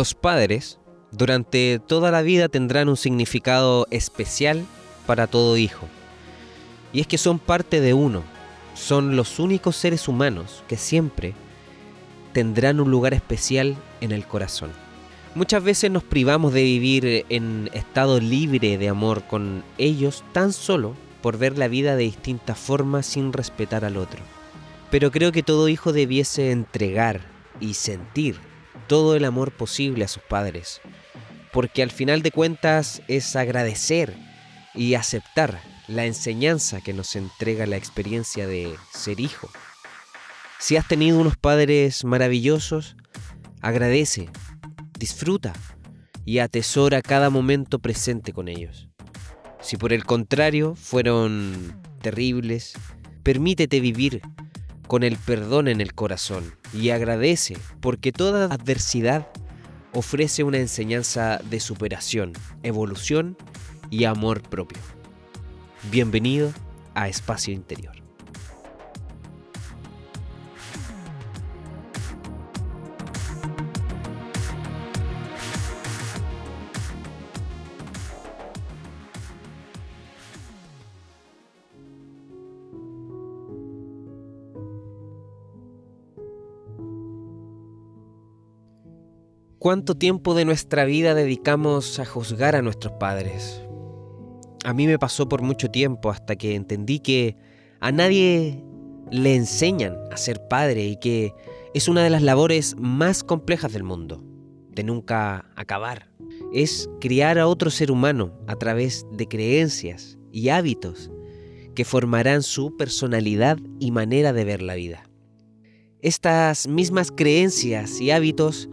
Los padres durante toda la vida tendrán un significado especial para todo hijo. Y es que son parte de uno, son los únicos seres humanos que siempre tendrán un lugar especial en el corazón. Muchas veces nos privamos de vivir en estado libre de amor con ellos tan solo por ver la vida de distintas formas sin respetar al otro. Pero creo que todo hijo debiese entregar y sentir todo el amor posible a sus padres, porque al final de cuentas es agradecer y aceptar la enseñanza que nos entrega la experiencia de ser hijo. Si has tenido unos padres maravillosos, agradece, disfruta y atesora cada momento presente con ellos. Si por el contrario fueron terribles, permítete vivir con el perdón en el corazón y agradece porque toda adversidad ofrece una enseñanza de superación, evolución y amor propio. Bienvenido a Espacio Interior. ¿Cuánto tiempo de nuestra vida dedicamos a juzgar a nuestros padres? A mí me pasó por mucho tiempo hasta que entendí que a nadie le enseñan a ser padre y que es una de las labores más complejas del mundo, de nunca acabar. Es criar a otro ser humano a través de creencias y hábitos que formarán su personalidad y manera de ver la vida. Estas mismas creencias y hábitos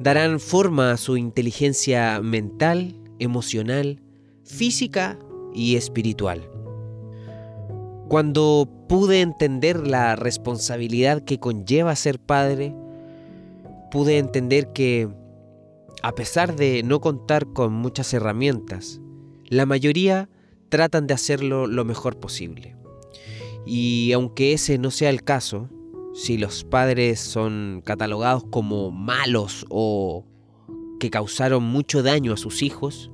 darán forma a su inteligencia mental, emocional, física y espiritual. Cuando pude entender la responsabilidad que conlleva ser padre, pude entender que, a pesar de no contar con muchas herramientas, la mayoría tratan de hacerlo lo mejor posible. Y aunque ese no sea el caso, si los padres son catalogados como malos o que causaron mucho daño a sus hijos,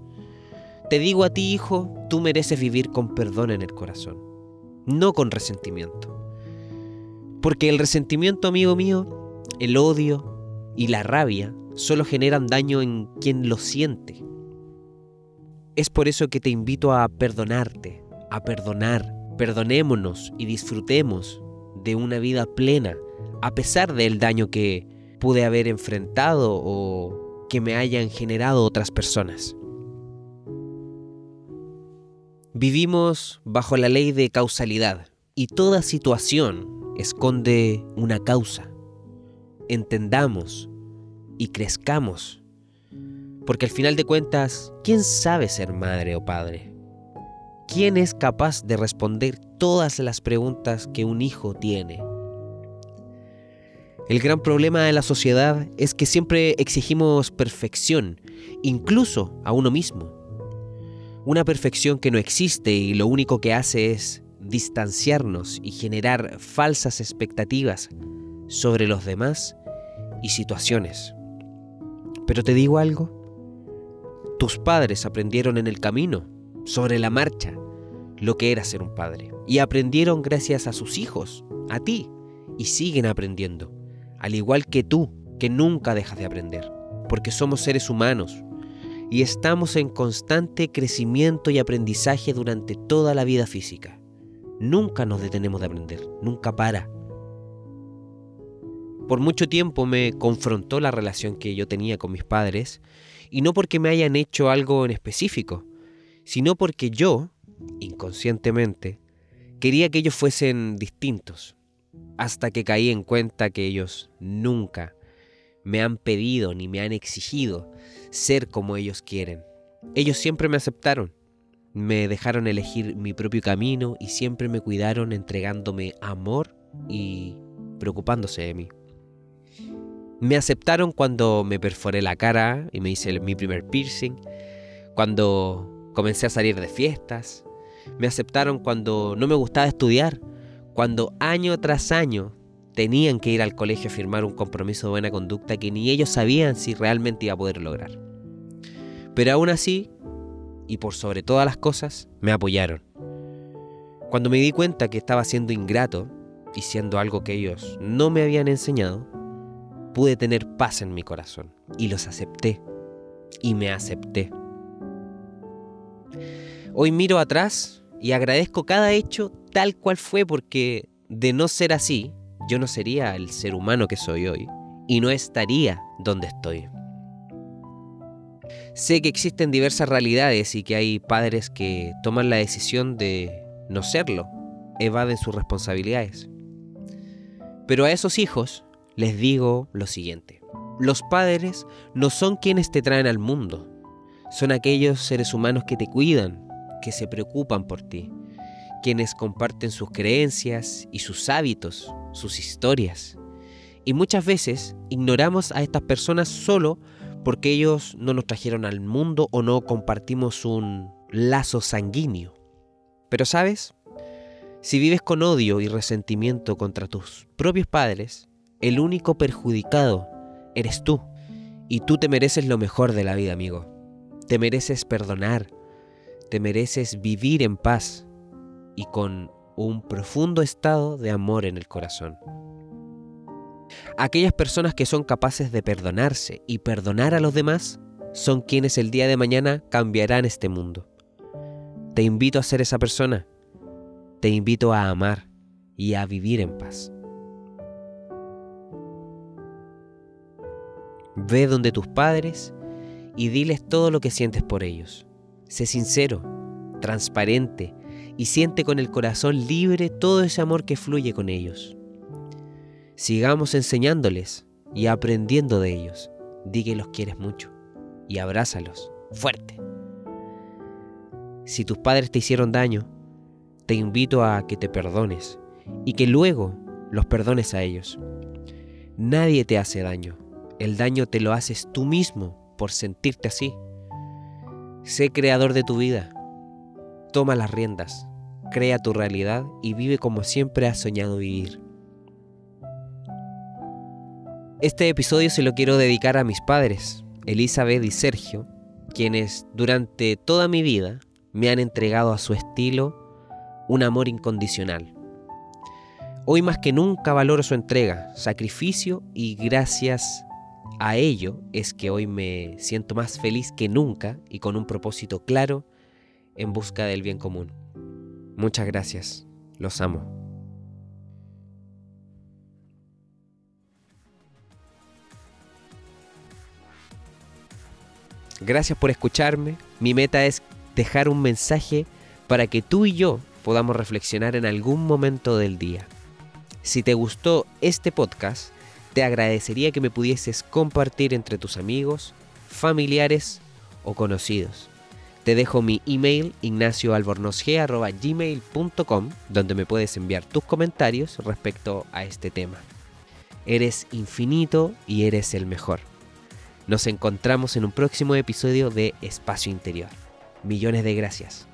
te digo a ti, hijo, tú mereces vivir con perdón en el corazón, no con resentimiento. Porque el resentimiento, amigo mío, el odio y la rabia solo generan daño en quien lo siente. Es por eso que te invito a perdonarte, a perdonar. Perdonémonos y disfrutemos de una vida plena, a pesar del daño que pude haber enfrentado o que me hayan generado otras personas. Vivimos bajo la ley de causalidad y toda situación esconde una causa. Entendamos y crezcamos, porque al final de cuentas, ¿quién sabe ser madre o padre? ¿Quién es capaz de responder todas las preguntas que un hijo tiene? El gran problema de la sociedad es que siempre exigimos perfección, incluso a uno mismo. Una perfección que no existe y lo único que hace es distanciarnos y generar falsas expectativas sobre los demás y situaciones. Pero te digo algo, tus padres aprendieron en el camino sobre la marcha lo que era ser un padre. Y aprendieron gracias a sus hijos, a ti, y siguen aprendiendo, al igual que tú, que nunca dejas de aprender, porque somos seres humanos y estamos en constante crecimiento y aprendizaje durante toda la vida física. Nunca nos detenemos de aprender, nunca para. Por mucho tiempo me confrontó la relación que yo tenía con mis padres, y no porque me hayan hecho algo en específico, sino porque yo, inconscientemente, quería que ellos fuesen distintos, hasta que caí en cuenta que ellos nunca me han pedido ni me han exigido ser como ellos quieren. Ellos siempre me aceptaron, me dejaron elegir mi propio camino y siempre me cuidaron entregándome amor y preocupándose de mí. Me aceptaron cuando me perforé la cara y me hice mi primer piercing, cuando Comencé a salir de fiestas. Me aceptaron cuando no me gustaba estudiar, cuando año tras año tenían que ir al colegio a firmar un compromiso de buena conducta que ni ellos sabían si realmente iba a poder lograr. Pero aún así, y por sobre todas las cosas, me apoyaron. Cuando me di cuenta que estaba siendo ingrato y siendo algo que ellos no me habían enseñado, pude tener paz en mi corazón y los acepté y me acepté. Hoy miro atrás y agradezco cada hecho tal cual fue porque de no ser así, yo no sería el ser humano que soy hoy y no estaría donde estoy. Sé que existen diversas realidades y que hay padres que toman la decisión de no serlo, evaden sus responsabilidades. Pero a esos hijos les digo lo siguiente. Los padres no son quienes te traen al mundo, son aquellos seres humanos que te cuidan, que se preocupan por ti, quienes comparten sus creencias y sus hábitos, sus historias. Y muchas veces ignoramos a estas personas solo porque ellos no nos trajeron al mundo o no compartimos un lazo sanguíneo. Pero sabes, si vives con odio y resentimiento contra tus propios padres, el único perjudicado eres tú. Y tú te mereces lo mejor de la vida, amigo. Te mereces perdonar. Te mereces vivir en paz y con un profundo estado de amor en el corazón. Aquellas personas que son capaces de perdonarse y perdonar a los demás son quienes el día de mañana cambiarán este mundo. Te invito a ser esa persona. Te invito a amar y a vivir en paz. Ve donde tus padres y diles todo lo que sientes por ellos. Sé sincero, transparente y siente con el corazón libre todo ese amor que fluye con ellos. Sigamos enseñándoles y aprendiendo de ellos. Di que los quieres mucho y abrázalos fuerte. Si tus padres te hicieron daño, te invito a que te perdones y que luego los perdones a ellos. Nadie te hace daño. El daño te lo haces tú mismo por sentirte así. Sé creador de tu vida. Toma las riendas, crea tu realidad y vive como siempre has soñado vivir. Este episodio se lo quiero dedicar a mis padres, Elizabeth y Sergio, quienes durante toda mi vida me han entregado a su estilo un amor incondicional. Hoy más que nunca valoro su entrega, sacrificio y gracias a ello es que hoy me siento más feliz que nunca y con un propósito claro en busca del bien común. Muchas gracias, los amo. Gracias por escucharme. Mi meta es dejar un mensaje para que tú y yo podamos reflexionar en algún momento del día. Si te gustó este podcast, te agradecería que me pudieses compartir entre tus amigos, familiares o conocidos. Te dejo mi email ignacioalbornosg.gmail.com donde me puedes enviar tus comentarios respecto a este tema. Eres infinito y eres el mejor. Nos encontramos en un próximo episodio de Espacio Interior. Millones de gracias.